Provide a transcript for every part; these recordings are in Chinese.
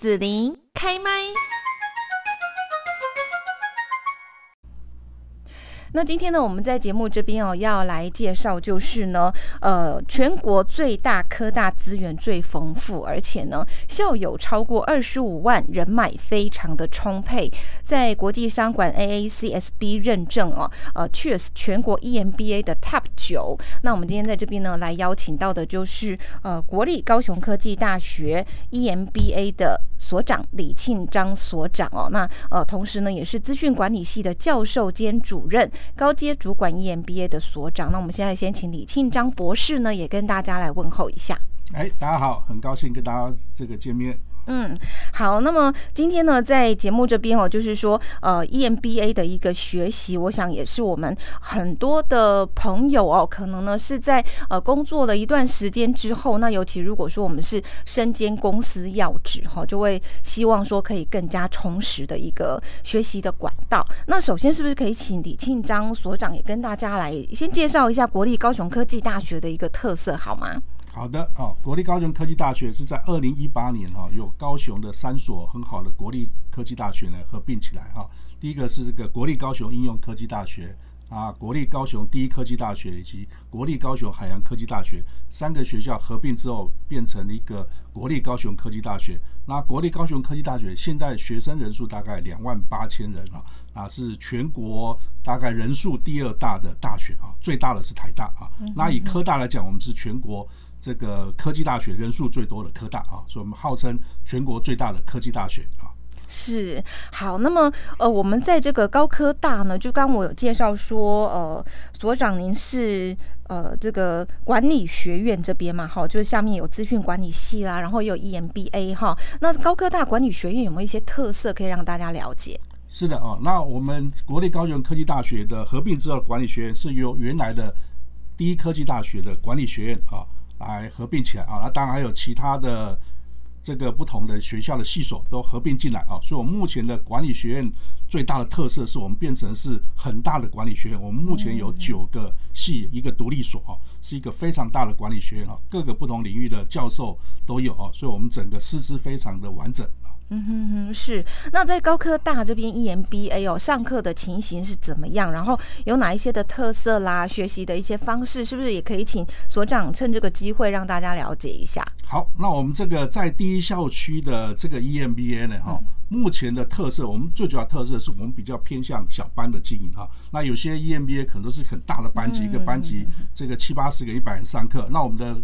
子琳开麦。那今天呢，我们在节目这边哦，要来介绍就是呢，呃，全国最大科大资源最丰富，而且呢，校友超过二十五万人脉非常的充沛，在国际商管 AACSB 认证哦，呃，Cheers 全国 EMBA 的 Top 九。那我们今天在这边呢，来邀请到的就是呃，国立高雄科技大学 EMBA 的所长李庆章所长哦。那呃，同时呢，也是资讯管理系的教授兼主任。高阶主管 EMBA 的所长，那我们现在先请李庆章博士呢，也跟大家来问候一下。哎，大家好，很高兴跟大家这个见面。嗯，好，那么今天呢，在节目这边哦，就是说，呃，EMBA 的一个学习，我想也是我们很多的朋友哦，可能呢是在呃工作了一段时间之后，那尤其如果说我们是身兼公司要职哈，就会希望说可以更加充实的一个学习的管道。那首先是不是可以请李庆章所长也跟大家来先介绍一下国立高雄科技大学的一个特色好吗？好的哦，国立高雄科技大学是在二零一八年哈，有高雄的三所很好的国立科技大学呢合并起来哈。第一个是这个国立高雄应用科技大学啊，国立高雄第一科技大学以及国立高雄海洋科技大学三个学校合并之后，变成了一个国立高雄科技大学。那国立高雄科技大学现在学生人数大概两万八千人啊，啊是全国大概人数第二大的大学啊，最大的是台大啊。那以科大来讲，我们是全国。这个科技大学人数最多的科大啊，所以我们号称全国最大的科技大学啊。是好，那么呃，我们在这个高科大呢，就刚我有介绍说，呃，所长您是呃这个管理学院这边嘛，哈，就是下面有资讯管理系啦，然后有 EMBA 哈。那高科大管理学院有没有一些特色可以让大家了解？是的哦，那我们国立高雄科技大学的合并之后管理学院是由原来的第一科技大学的管理学院啊。来合并起来啊，那当然还有其他的这个不同的学校的系所都合并进来啊，所以我们目前的管理学院最大的特色是我们变成是很大的管理学院。我们目前有九个系，一个独立所啊，是一个非常大的管理学院啊，各个不同领域的教授都有啊，所以我们整个师资非常的完整。嗯哼哼，是。那在高科大这边 EMBA 哦，上课的情形是怎么样？然后有哪一些的特色啦？学习的一些方式，是不是也可以请所长趁这个机会让大家了解一下？好，那我们这个在第一校区的这个 EMBA 呢，哈，目前的特色，我们最主要特色是我们比较偏向小班的经营哈。那有些 EMBA 可能都是很大的班级，一个班级这个七八十个、一百人上课。那我们的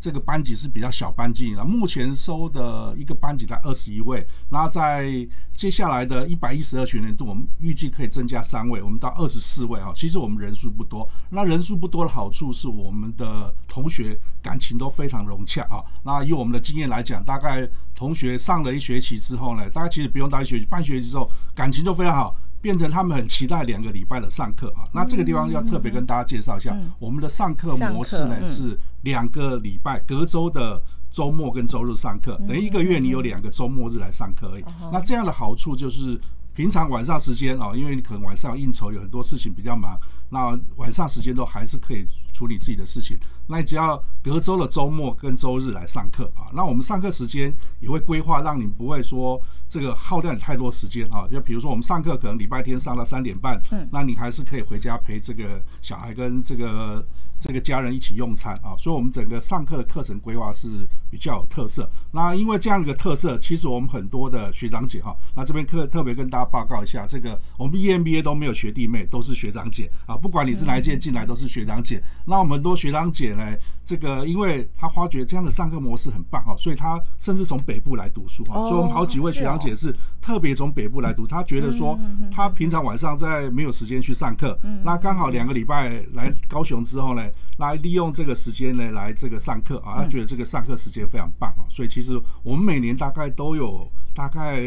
这个班级是比较小班经营了，目前收的一个班级在二十一位，那在接下来的一百一十二学年度，我们预计可以增加三位，我们到二十四位啊。其实我们人数不多，那人数不多的好处是我们的同学感情都非常融洽啊。那以我们的经验来讲，大概同学上了一学期之后呢，大家其实不用到一学期，半学期之后感情就非常好。变成他们很期待两个礼拜的上课啊，那这个地方要特别跟大家介绍一下，我们的上课模式呢是两个礼拜隔周的周末跟周日上课，等于一个月你有两个周末日来上课而已。那这样的好处就是平常晚上时间啊，因为你可能晚上应酬有很多事情比较忙，那晚上时间都还是可以。处理自己的事情，那你只要隔周的周末跟周日来上课啊。那我们上课时间也会规划，让你不会说这个耗掉你太多时间啊。就比如说我们上课可能礼拜天上到三点半，嗯，那你还是可以回家陪这个小孩跟这个这个家人一起用餐啊。所以，我们整个上课的课程规划是比较有特色。那因为这样一个特色，其实我们很多的学长姐哈，那这边特特别跟大家报告一下，这个我们 EMBA 都没有学弟妹，都是学长姐啊。不管你是哪一届进来，都是学长姐。那我们很多学长姐呢，这个因为他发觉这样的上课模式很棒哦，所以他甚至从北部来读书哈。所以我们好几位学长姐是特别从北部来读，他觉得说他平常晚上在没有时间去上课，那刚好两个礼拜来高雄之后呢，来利用这个时间呢来这个上课啊，他觉得这个上课时间非常棒哦。所以其实我们每年大概都有大概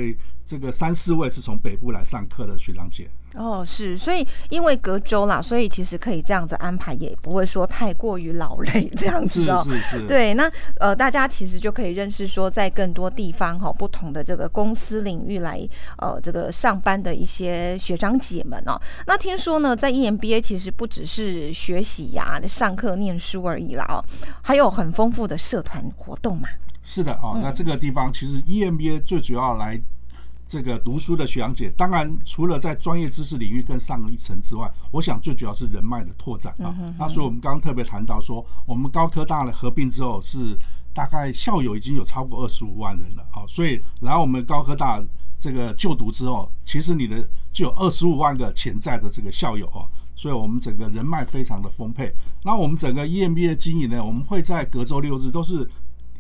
这个三四位是从北部来上课的学长姐。哦，是，所以因为隔周啦，所以其实可以这样子安排，也不会说太过于劳累这样子哦。是是是。对，那呃，大家其实就可以认识说，在更多地方哈，不同的这个公司领域来呃这个上班的一些学长姐们哦。那听说呢，在 EMBA 其实不只是学习呀、上课念书而已啦哦，还有很丰富的社团活动嘛。是的哦，那这个地方其实 EMBA 最主要来这个读书的学长姐，当然除了在专业知识领域更上一层之外，我想最主要是人脉的拓展啊。那所以我们刚刚特别谈到说，我们高科大的合并之后是大概校友已经有超过二十五万人了啊，所以来我们高科大这个就读之后，其实你的就有二十五万个潜在的这个校友哦。所以我们整个人脉非常的丰沛。那我们整个 EMBA 经营呢，我们会在隔周六日都是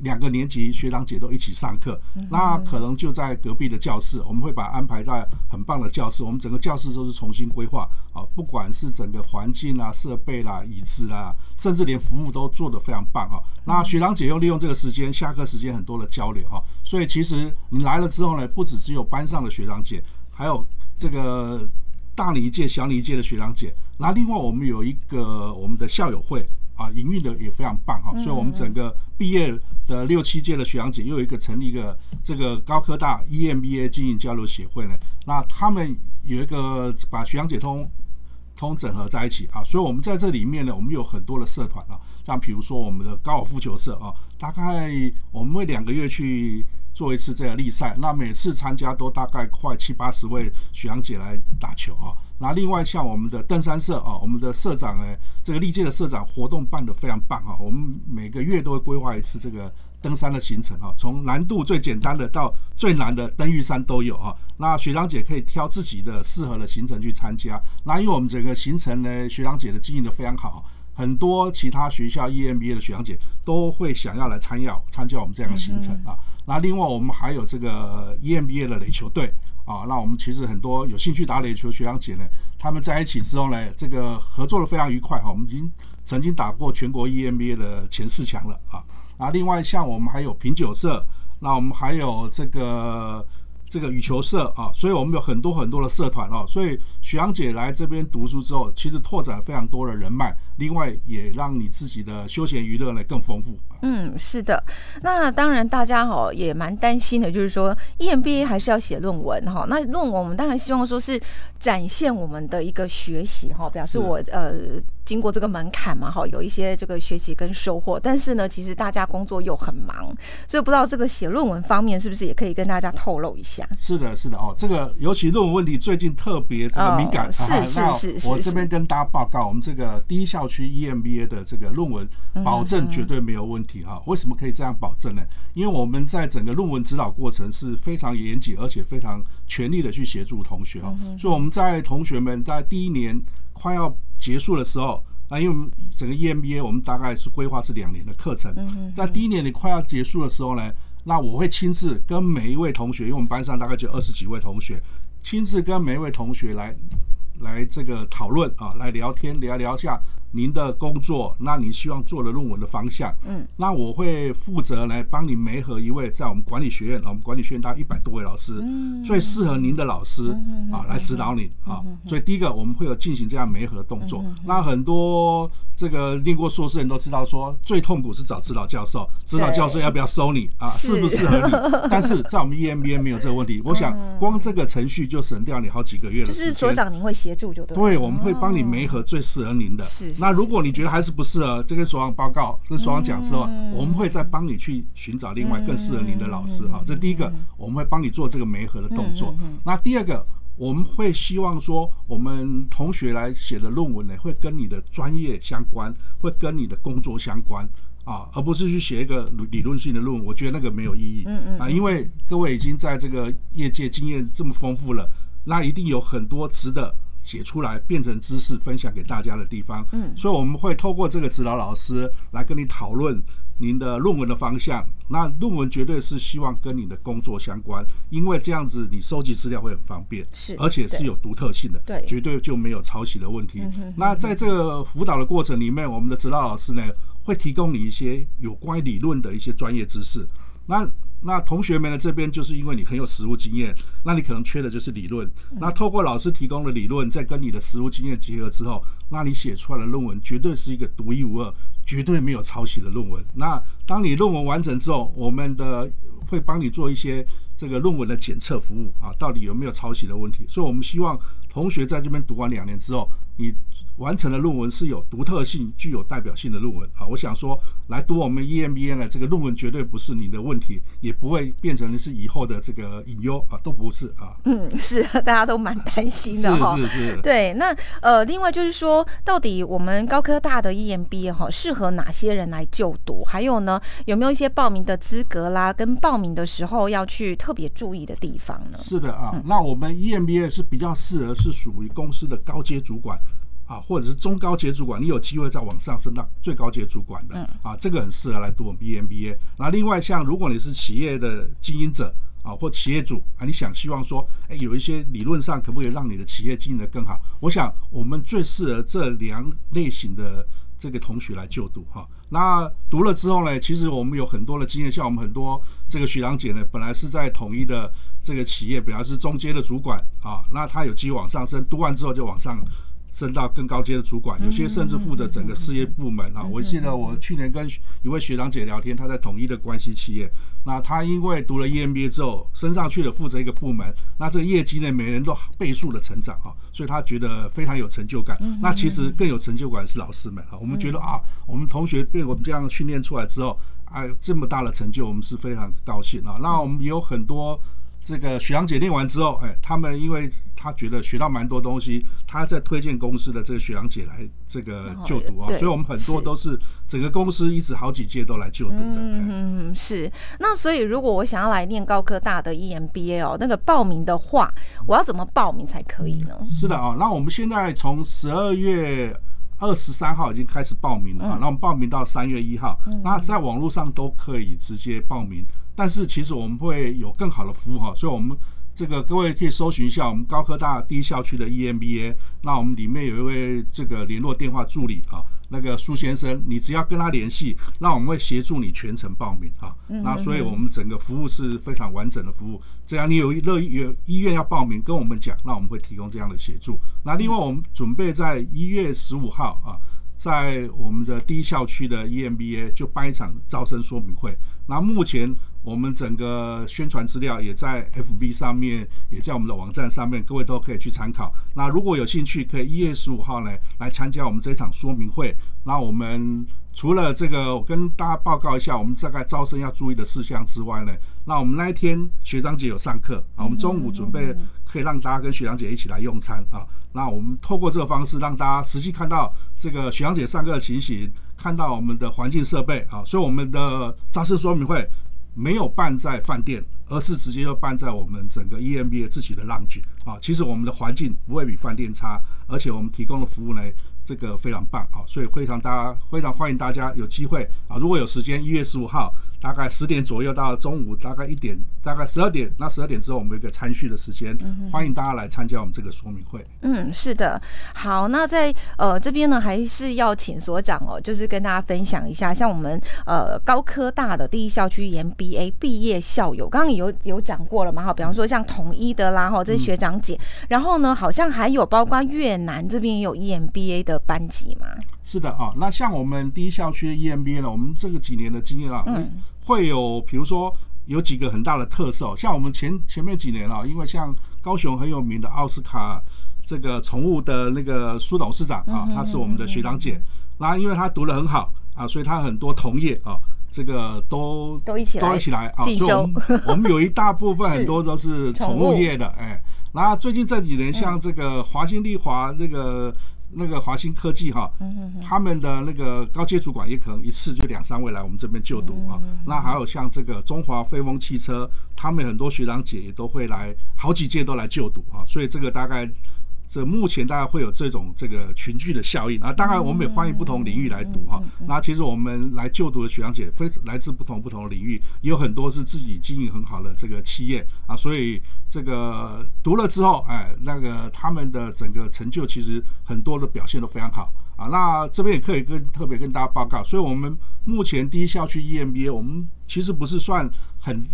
两个年级学长姐都一起上课。那可能就在隔壁的教室，我们会把安排在很棒的教室。我们整个教室都是重新规划啊，不管是整个环境啊、设备啦、椅子啦，甚至连服务都做得非常棒啊。那学长姐又利用这个时间，下课时间很多的交流哈。所以其实你来了之后呢，不止只有班上的学长姐，还有这个。大你一届、小你一届的学长姐，那另外我们有一个我们的校友会啊，营运的也非常棒哈，所以我们整个毕业的六七届的学长姐又有一个成立一个这个高科大 EMBA 经营交流协会呢，那他们有一个把学长姐通通整合在一起啊，所以我们在这里面呢，我们有很多的社团啊，像比如说我们的高尔夫球社啊，大概我们会两个月去。做一次这个例赛，那每次参加都大概快七八十位学长姐来打球啊。那另外像我们的登山社啊，我们的社长呢，这个历届的社长活动办得非常棒啊。我们每个月都会规划一次这个登山的行程啊，从难度最简单的到最难的登玉山都有啊。那学长姐可以挑自己的适合的行程去参加。那因为我们整个行程呢，学长姐的经营的非常好。很多其他学校 EMBA 的学长姐都会想要来参要参加我们这样的行程啊。那另外我们还有这个 EMBA 的垒球队啊。那我们其实很多有兴趣打垒球学长姐呢，他们在一起之后呢，这个合作的非常愉快哈。我们已经曾经打过全国 EMBA 的前四强了啊。啊，另外像我们还有品酒社，那我们还有这个。这个羽球社啊，所以我们有很多很多的社团哦，所以许阳姐来这边读书之后，其实拓展非常多的人脉，另外也让你自己的休闲娱乐呢更丰富。嗯，是的。那当然，大家哈也蛮担心的，就是说 EMBA 还是要写论文哈。那论文我们当然希望说是展现我们的一个学习哈，表示我呃。经过这个门槛嘛，哈，有一些这个学习跟收获。但是呢，其实大家工作又很忙，所以不知道这个写论文方面是不是也可以跟大家透露一下？是的，是的哦，这个尤其论文问题最近特别这个敏感。是是是是。我这边跟大家报告，我们这个第一校区 EMBA 的这个论文保证绝对没有问题哈。为什么可以这样保证呢？因为我们在整个论文指导过程是非常严谨，而且非常全力的去协助同学哈。所以我们在同学们在第一年快要结束的时候，那因为我们整个 EMBA 我们大概是规划是两年的课程，在第一年你快要结束的时候呢，那我会亲自跟每一位同学，因为我们班上大概就二十几位同学，亲自跟每一位同学来来这个讨论啊，来聊天聊聊下。您的工作，那你希望做的论文的方向，嗯，那我会负责来帮你媒合一位在我们管理学院，我们管理学院大概一百多位老师，最适合您的老师啊来指导你啊。所以第一个我们会有进行这样媒合的动作。那很多这个念过硕士人都知道，说最痛苦是找指导教授，指导教授要不要收你啊，适不适合你？但是在我们 EMBA 没有这个问题。我想光这个程序就省掉你好几个月的时间。就是所长您会协助就对。对，我们会帮你媒合最适合您的。是。那如果你觉得还是不适合，这跟所长报告，跟所长讲之后，我们会再帮你去寻找另外更适合您的老师哈。这第一个，我们会帮你做这个媒合的动作。那第二个，我们会希望说，我们同学来写的论文呢，会跟你的专业相关，会跟你的工作相关啊，而不是去写一个理论性的论文。我觉得那个没有意义。嗯嗯。啊，因为各位已经在这个业界经验这么丰富了，那一定有很多值得。写出来变成知识分享给大家的地方，嗯，所以我们会透过这个指导老师来跟你讨论您的论文的方向。那论文绝对是希望跟你的工作相关，因为这样子你收集资料会很方便，是，而且是有独特性的，对，绝对就没有抄袭的问题。那在这个辅导的过程里面，我们的指导老师呢会提供你一些有关于理论的一些专业知识。那那同学们呢？这边就是因为你很有实务经验，那你可能缺的就是理论。那透过老师提供的理论，再跟你的实务经验结合之后，那你写出来的论文绝对是一个独一无二、绝对没有抄袭的论文。那当你论文完整之后，我们的会帮你做一些这个论文的检测服务啊，到底有没有抄袭的问题？所以我们希望同学在这边读完两年之后，你完成的论文是有独特性、具有代表性的论文啊。我想说，来读我们 EMBA 呢，这个论文绝对不是你的问题，也不会变成是以后的这个隐忧啊，都不是啊。嗯，是，大家都蛮担心的哈。是是是。对，那呃，另外就是说，到底我们高科大的 EMBA 哈，适合哪些人来就读？还有呢，有没有一些报名的资格啦，跟报名的时候要去特别注意的地方呢？是的啊，那我们 EMBA 是比较适合是属于公司的高阶主管。啊，或者是中高阶主管，你有机会再往上升到最高阶主管的啊，这个很适合来读我们 B M B A。那另外像如果你是企业的经营者啊，或企业主啊，你想希望说，哎，有一些理论上可不可以让你的企业经营的更好？我想我们最适合这两类型的这个同学来就读哈。那读了之后呢，其实我们有很多的经验，像我们很多这个学长姐呢，本来是在统一的这个企业，本来是中阶的主管啊，那她有机会往上升，读完之后就往上。升到更高阶的主管，有些甚至负责整个事业部门啊。我记得我去年跟一位学长姐聊天，他在统一的关系企业，那他因为读了 EMBA 之后升上去了，负责一个部门，那这个业绩呢，每人都倍数的成长哈，所以他觉得非常有成就感。那其实更有成就感是老师们哈，我们觉得啊，我们同学被我们这样训练出来之后，哎，这么大的成就，我们是非常高兴啊。那我们有很多。这个雪阳姐练完之后，哎，他们因为他觉得学到蛮多东西，他在推荐公司的这个雪阳姐来这个就读啊，所以我们很多都是整个公司一直好几届都来就读的。嗯，是。那所以如果我想要来念高科大的 EMBA 哦，那个报名的话，我要怎么报名才可以呢？是的啊，那我们现在从十二月二十三号已经开始报名了啊，那我们报名到三月一号，那在网络上都可以直接报名。但是其实我们会有更好的服务哈，所以我们这个各位可以搜寻一下我们高科大第一校区的 EMBA，那我们里面有一位这个联络电话助理啊，那个苏先生，你只要跟他联系，那我们会协助你全程报名啊。那所以我们整个服务是非常完整的服务，只要你有乐有医院要报名，跟我们讲，那我们会提供这样的协助。那另外我们准备在一月十五号啊。在我们的第一校区的 EMBA 就办一场招生说明会。那目前我们整个宣传资料也在 FB 上面，也在我们的网站上面，各位都可以去参考。那如果有兴趣，可以一月十五号呢来参加我们这场说明会。那我们除了这个，我跟大家报告一下，我们大概招生要注意的事项之外呢，那我们那一天学长姐有上课啊，我们中午准备可以让大家跟学长姐一起来用餐啊。那我们透过这个方式，让大家实际看到这个学长姐上课的情形，看到我们的环境设备啊，所以我们的招生说明会没有办在饭店，而是直接就办在我们整个 EMBA 自己的 lounge 啊。其实我们的环境不会比饭店差，而且我们提供的服务呢。这个非常棒啊，所以非常大家非常欢迎大家有机会啊，如果有时间，一月十五号大概十点左右到中午大概一点，大概十二点，那十二点之后我们有一个参叙的时间，欢迎大家来参加我们这个说明会。嗯，是的，好，那在呃这边呢，还是要请所长哦，就是跟大家分享一下，像我们呃高科大的第一校区 MBA 毕业校友，刚刚有有讲过了嘛？哈，比方说像统一的啦，哈，这些学长姐，然后呢，好像还有包括越南这边也有 EMBA 的。班级嘛？是的啊，那像我们第一校区的 EMBA 呢，我们这个几年的经验啊，嗯，会有比如说有几个很大的特色，像我们前前面几年啊，因为像高雄很有名的奥斯卡这个宠物的那个苏董事长啊，他是我们的学长姐，那因为他读得很好啊，所以他很多同业啊，这个都都一起都一起来啊，所以我们我们有一大部分 很多都是宠物业的，哎，然后最近这几年像这个华新丽华这个。那个华兴科技哈，他们的那个高阶主管也可能一次就两三位来我们这边就读啊。那还有像这个中华飞风汽车，他们很多学长姐也都会来，好几届都来就读啊。所以这个大概。这目前大概会有这种这个群聚的效应啊，当然我们也欢迎不同领域来读哈。那其实我们来就读的学长姐非来自不同不同的领域，也有很多是自己经营很好的这个企业啊，所以这个读了之后，哎，那个他们的整个成就其实很多的表现都非常好啊。那这边也可以跟特别跟大家报告，所以我们目前第一校区 EMBA，我们其实不是算很。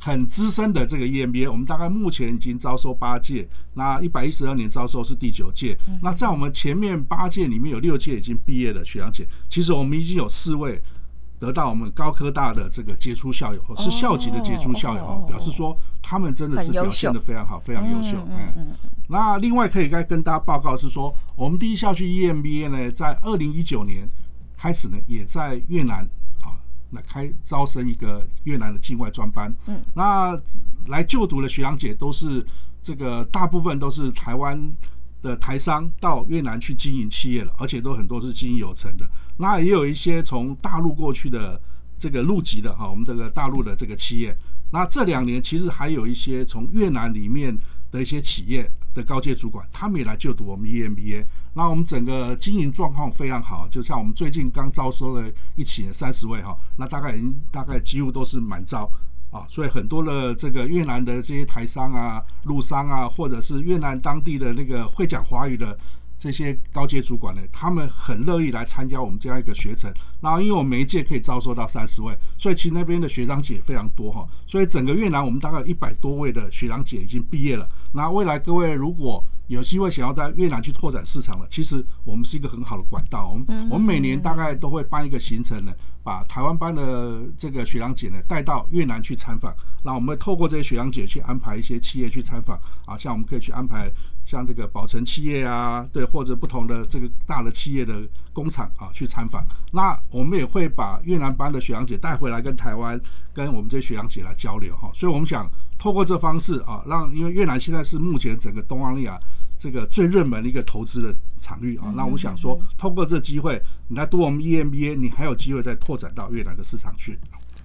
很资深的这个 EMBA，我们大概目前已经招收八届，那一百一十二年招收是第九届。那在我们前面八届里面有六届已经毕业的学长姐，其实我们已经有四位得到我们高科大的这个杰出校友，是校级的杰出校友哦表示说他们真的是表现的非常好，非常优秀。嗯，那另外可以该跟大家报告是说，我们第一校区 EMBA 呢，在二零一九年开始呢，也在越南啊来开招生一个越南的境外专班。嗯，那来就读的学长姐都是这个大部分都是台湾。的台商到越南去经营企业了，而且都很多是经营有成的。那也有一些从大陆过去的这个入籍的哈，我们这个大陆的这个企业。那这两年其实还有一些从越南里面的一些企业的高阶主管，他们也来就读我们 EMBA。那我们整个经营状况非常好，就像我们最近刚招收了一起三十位哈，那大概已经大概几乎都是满招。啊，所以很多的这个越南的这些台商啊、陆商啊，或者是越南当地的那个会讲华语的这些高阶主管呢，他们很乐意来参加我们这样一个学程。然后，因为我们每一届可以招收到三十位，所以其实那边的学长姐非常多哈。所以整个越南我们大概一百多位的学长姐已经毕业了。那未来各位如果有机会想要在越南去拓展市场了，其实我们是一个很好的管道。我们我们每年大概都会办一个行程呢。把台湾班的这个学长姐呢带到越南去参访，那我们会透过这些学长姐去安排一些企业去参访啊，像我们可以去安排像这个宝成企业啊，对，或者不同的这个大的企业的工厂啊去参访。那我们也会把越南班的学长姐带回来跟台湾跟我们这些学长姐来交流哈。所以我们想透过这方式啊，让因为越南现在是目前整个东南亚。这个最热门的一个投资的场域啊，那我想说，透过这机会，你来读我们 EMBA，你还有机会再拓展到越南的市场去。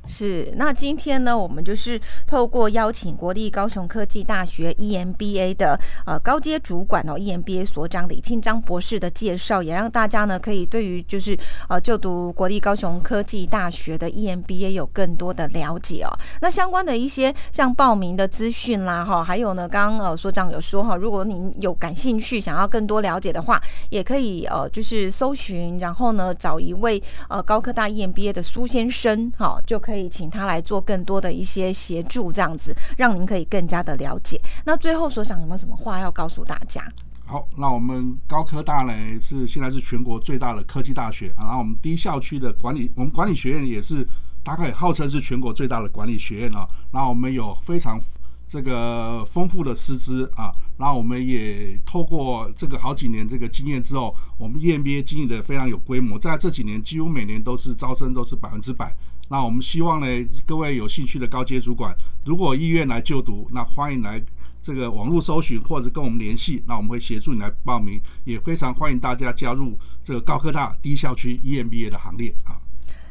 是，那今天呢，我们就是透过邀请国立高雄科技大学 EMBA 的呃高阶主管哦，EMBA 所长李庆章博士的介绍，也让大家呢可以对于就是呃就读国立高雄科技大学的 EMBA 有更多的了解哦。那相关的一些像报名的资讯啦，哈，还有呢，刚刚呃所长有说哈，如果您有感兴趣，想要更多了解的话，也可以呃就是搜寻，然后呢找一位呃高科大 EMBA 的苏先生，哈，就可以。可以请他来做更多的一些协助，这样子让您可以更加的了解。那最后所长有没有什么话要告诉大家？好，那我们高科大呢是现在是全国最大的科技大学啊，然后我们第一校区的管理，我们管理学院也是大概号称是全国最大的管理学院啊。然后我们有非常这个丰富的师资啊，然后我们也透过这个好几年这个经验之后，我们 EMBA 经营的非常有规模，在这几年几乎每年都是招生都是百分之百。那我们希望呢，各位有兴趣的高阶主管，如果意愿来就读，那欢迎来这个网络搜寻或者跟我们联系，那我们会协助你来报名，也非常欢迎大家加入这个高科大低校区 EMBA 的行列啊！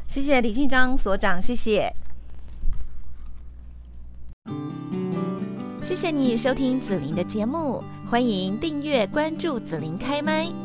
谢谢李庆章所长，谢谢，谢谢你收听紫琳的节目，欢迎订阅关注紫琳开麦。